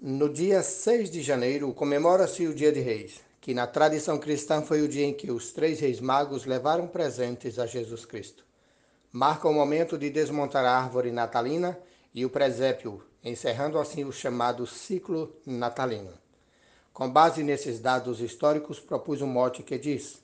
No dia 6 de janeiro comemora-se o Dia de Reis, que na tradição cristã foi o dia em que os três reis magos levaram presentes a Jesus Cristo. Marca o momento de desmontar a árvore natalina e o presépio, encerrando assim o chamado ciclo natalino. Com base nesses dados históricos, propus um mote que diz: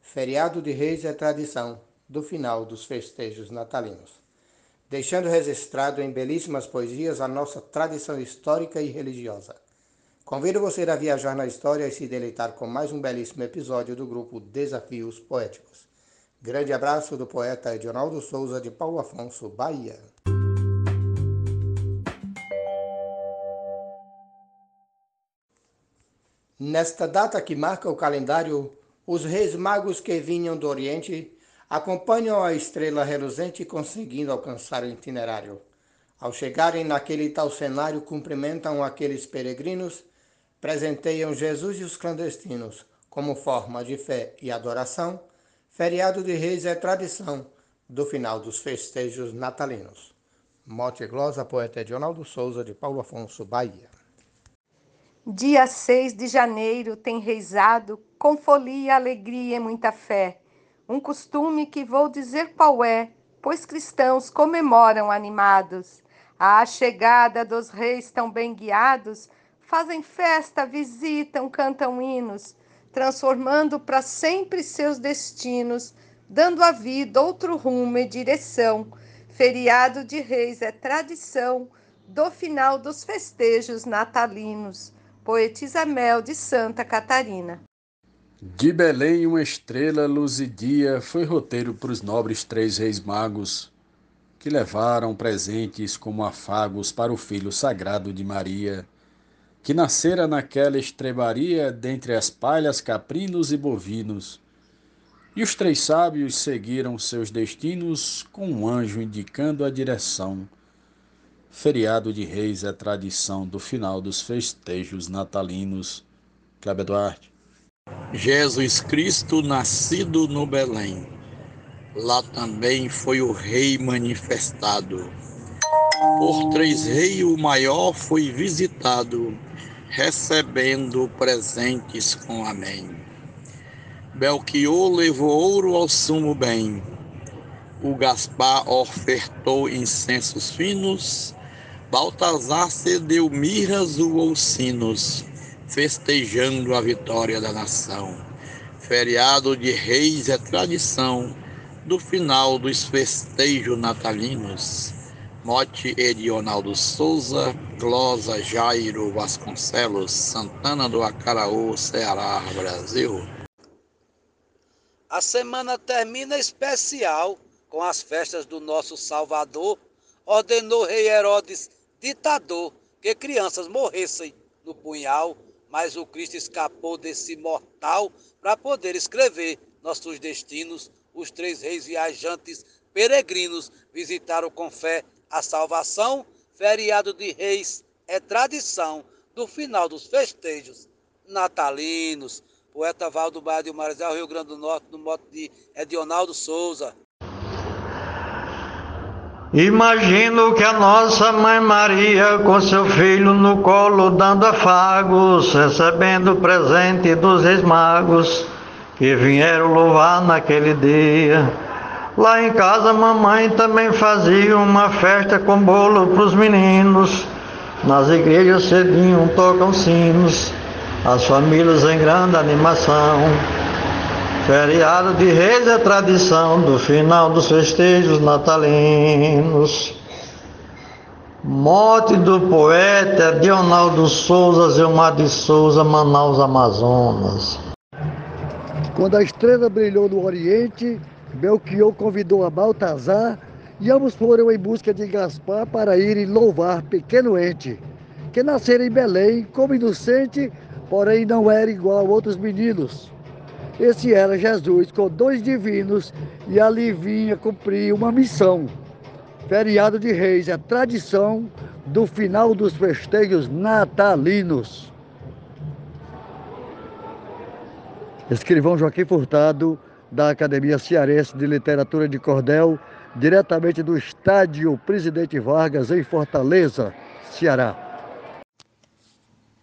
Feriado de Reis é tradição do final dos festejos natalinos deixando registrado em belíssimas poesias a nossa tradição histórica e religiosa. Convido você a viajar na história e se deleitar com mais um belíssimo episódio do grupo Desafios Poéticos. Grande abraço do poeta Edionaldo Souza de Paulo Afonso, Bahia. Nesta data que marca o calendário, os reis magos que vinham do Oriente acompanham a estrela reluzente conseguindo alcançar o itinerário. Ao chegarem naquele tal cenário, cumprimentam aqueles peregrinos, presenteiam Jesus e os clandestinos como forma de fé e adoração. Feriado de Reis é tradição do final dos festejos natalinos. Mote glosa, poeta Edionaldo Souza, de Paulo Afonso, Bahia. Dia 6 de janeiro tem reizado com folia, alegria e muita fé um costume que vou dizer qual é, pois cristãos comemoram animados. A chegada dos reis tão bem guiados, fazem festa, visitam, cantam hinos, transformando para sempre seus destinos, dando à vida outro rumo e direção. Feriado de reis é tradição do final dos festejos natalinos. Poetisa Mel de Santa Catarina. De Belém uma estrela luzidia foi roteiro para os nobres três reis magos, que levaram presentes como afagos para o filho sagrado de Maria, que nascera naquela estrebaria dentre as palhas caprinos e bovinos. E os três sábios seguiram seus destinos com um anjo indicando a direção. Feriado de Reis é tradição do final dos festejos natalinos. Cléber Duarte. Jesus Cristo nascido no Belém. Lá também foi o Rei manifestado. Por três reis o maior foi visitado, recebendo presentes com amém. Belchior levou ouro ao sumo bem. O Gaspar ofertou incensos finos. Baltazar cedeu mirras ou sinos festejando a vitória da nação. Feriado de reis é tradição do final dos festejos natalinos. Mote Edionaldo Souza, Glosa Jairo Vasconcelos, Santana do Acaraú, Ceará, Brasil. A semana termina especial com as festas do nosso Salvador. Ordenou rei Herodes, ditador, que crianças morressem no punhal mas o Cristo escapou desse mortal para poder escrever nossos destinos. Os três reis viajantes peregrinos visitaram com fé a salvação. Feriado de reis é tradição do final dos festejos natalinos. Poeta Valdo Baia de Marizal, Rio Grande do Norte, no modo de Edionaldo Souza. Imagino que a nossa mãe Maria, com seu filho no colo, dando afagos, recebendo o presente dos reis magos que vieram louvar naquele dia. Lá em casa, mamãe também fazia uma festa com bolo para os meninos. Nas igrejas cedinho tocam sinos, as famílias em grande animação. Feriado de Reis é tradição do final dos festejos natalinos. Morte do poeta Dionaldo Souza, Zilmar de Souza, Manaus, Amazonas. Quando a estrela brilhou no Oriente, Belchior convidou a Baltazar e ambos foram em busca de Gaspar para irem louvar pequeno ente, que nascera em Belém como inocente, porém não era igual a outros meninos. Esse era Jesus com dois divinos e ali vinha cumprir uma missão. Feriado de Reis é tradição do final dos festejos natalinos. Escrivão Joaquim Furtado, da Academia Cearense de Literatura de Cordel, diretamente do estádio Presidente Vargas, em Fortaleza, Ceará.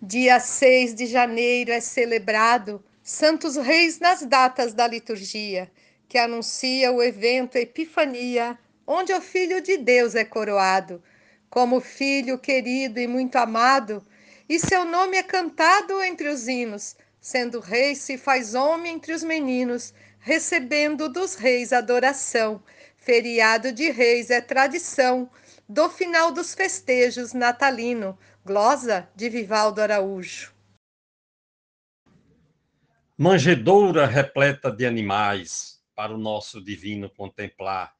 Dia 6 de janeiro é celebrado Santos Reis nas datas da liturgia, que anuncia o evento Epifania, onde o Filho de Deus é coroado, como filho querido e muito amado, e seu nome é cantado entre os hinos, sendo rei se faz homem entre os meninos, recebendo dos reis adoração. Feriado de reis é tradição do final dos festejos natalino, glosa de Vivaldo Araújo. Manjedoura repleta de animais para o nosso divino contemplar.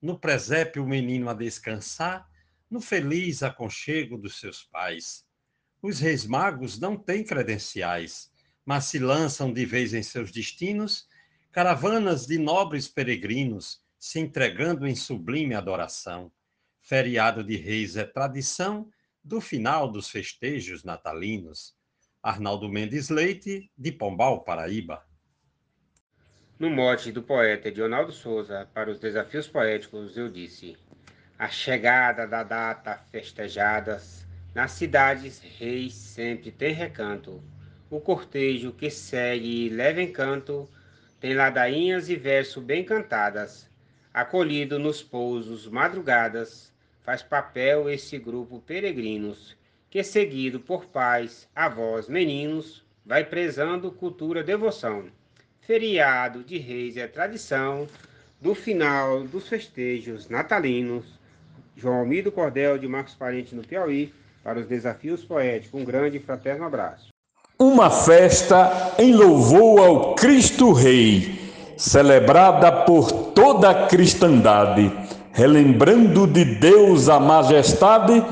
No presépio o menino a descansar, no feliz aconchego dos seus pais. Os reis magos não têm credenciais, mas se lançam de vez em seus destinos, caravanas de nobres peregrinos, se entregando em sublime adoração. Feriado de reis é tradição, do final dos festejos natalinos. Arnaldo Mendes Leite, de Pombal, Paraíba. No mote do poeta Edionaldo Souza, para os desafios poéticos, eu disse: A chegada da data festejadas, nas cidades reis sempre tem recanto. O cortejo que segue e leva encanto, tem ladainhas e verso bem cantadas. Acolhido nos pousos madrugadas, faz papel esse grupo peregrinos, que seguido por pais, avós, meninos, vai prezando cultura devoção. Feriado de reis é tradição do final dos festejos natalinos. João Almido Cordel de Marcos Parente no Piauí, para os desafios poéticos. Um grande e fraterno abraço. Uma festa em louvor ao Cristo Rei, celebrada por toda a cristandade relembrando de Deus a majestade,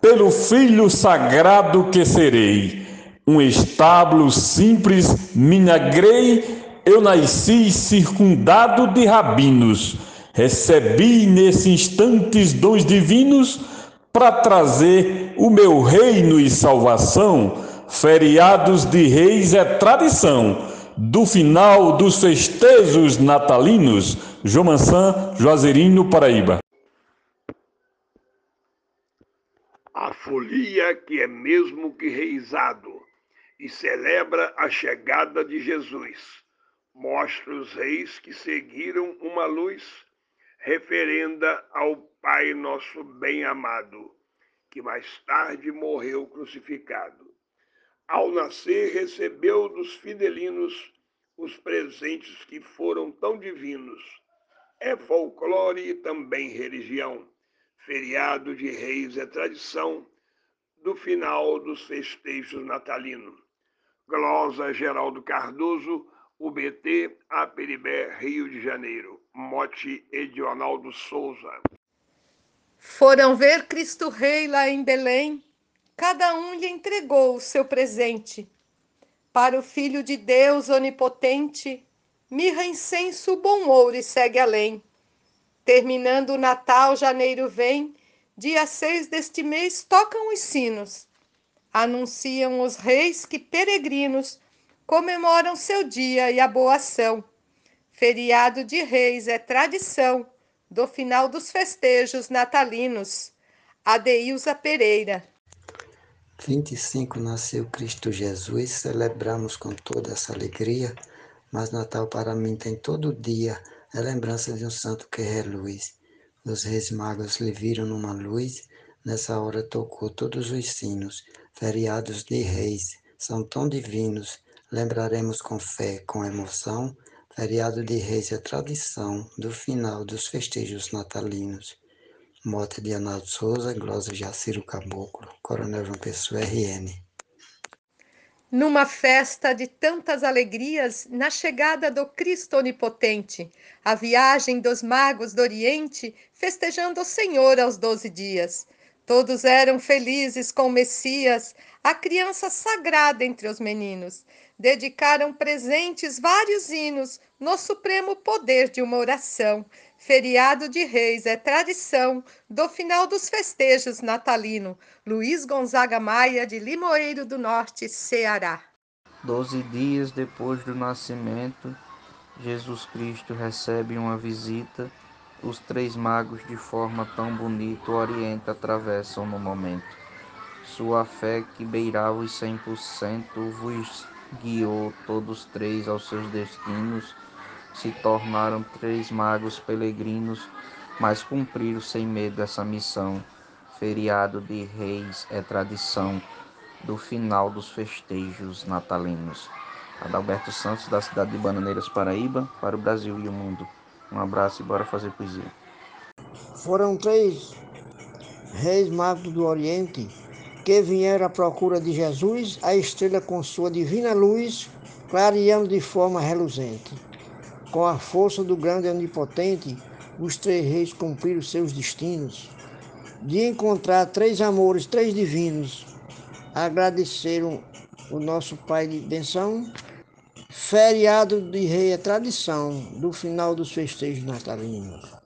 pelo Filho sagrado que serei. Um estábulo simples minagrei, eu nasci circundado de rabinos. Recebi nesses instantes dons divinos para trazer o meu reino e salvação. Feriados de reis é tradição do final dos festejos natalinos, Jomansan, Juazeirinho, Paraíba. Folia que é mesmo que reizado e celebra a chegada de Jesus. Mostra os reis que seguiram uma luz referenda ao Pai nosso bem amado, que mais tarde morreu crucificado ao nascer, recebeu dos fidelinos os presentes que foram tão divinos. É folclore e também religião. Feriado de reis é tradição do final dos festejos natalinos. Glosa Geraldo Cardoso, UBT, Aperibé, Rio de Janeiro. Mote Edionaldo Souza. Foram ver Cristo Rei lá em Belém cada um lhe entregou o seu presente. Para o Filho de Deus onipotente, mirra, incenso, bom ouro e segue além. Terminando o Natal, janeiro vem, dia seis deste mês tocam os sinos. Anunciam os reis que peregrinos comemoram seu dia e a boa ação. Feriado de reis é tradição do final dos festejos natalinos. Adeilza Pereira 25 nasceu Cristo Jesus, celebramos com toda essa alegria, mas Natal para mim tem todo dia, é lembrança de um santo que reluz. Os reis magos lhe viram numa luz, nessa hora tocou todos os sinos, feriados de reis, são tão divinos, lembraremos com fé, com emoção, feriado de reis é tradição do final dos festejos natalinos. Mote de Arnaldo Souza, glosa Jaciro Caboclo, Coronel João Pessoa, RN. Numa festa de tantas alegrias, na chegada do Cristo Onipotente, a viagem dos magos do Oriente, festejando o Senhor aos doze dias. Todos eram felizes com o Messias, a criança sagrada entre os meninos. Dedicaram presentes vários hinos no supremo poder de uma oração Feriado de Reis é tradição do final dos festejos natalino. Luiz Gonzaga Maia, de Limoeiro do Norte, Ceará. Doze dias depois do nascimento, Jesus Cristo recebe uma visita. Os três magos, de forma tão bonita, o Oriente atravessam no momento. Sua fé, que beirava os cem por cento, vos guiou todos três aos seus destinos. Se tornaram três magos peregrinos, mas cumpriram sem medo essa missão. Feriado de Reis é tradição do final dos festejos natalinos. Adalberto Santos, da cidade de Bananeiras, Paraíba, para o Brasil e o mundo. Um abraço e bora fazer poesia. Foram três reis magos do Oriente que vieram à procura de Jesus, a estrela com sua divina luz, clareando de forma reluzente. Com a força do grande onipotente, os três reis cumpriram seus destinos, de encontrar três amores, três divinos. Agradeceram o nosso Pai de benção. Feriado de rei é tradição do final dos festejos natalinos.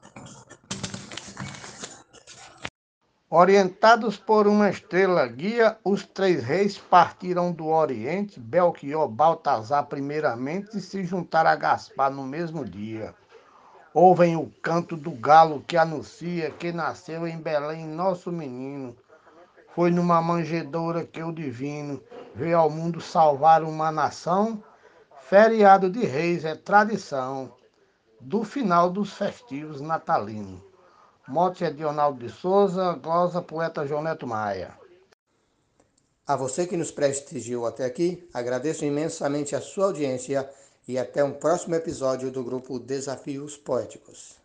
Orientados por uma estrela guia, os três reis partiram do Oriente, Belchior, Baltazar primeiramente, e se juntaram a Gaspar no mesmo dia. Ouvem o canto do galo que anuncia que nasceu em Belém nosso menino. Foi numa manjedoura que o divino veio ao mundo salvar uma nação. Feriado de reis é tradição do final dos festivos natalinos. Mote é de Ronaldo de Souza, glosa poeta João Neto Maia. A você que nos prestigiou até aqui, agradeço imensamente a sua audiência e até um próximo episódio do grupo Desafios Poéticos.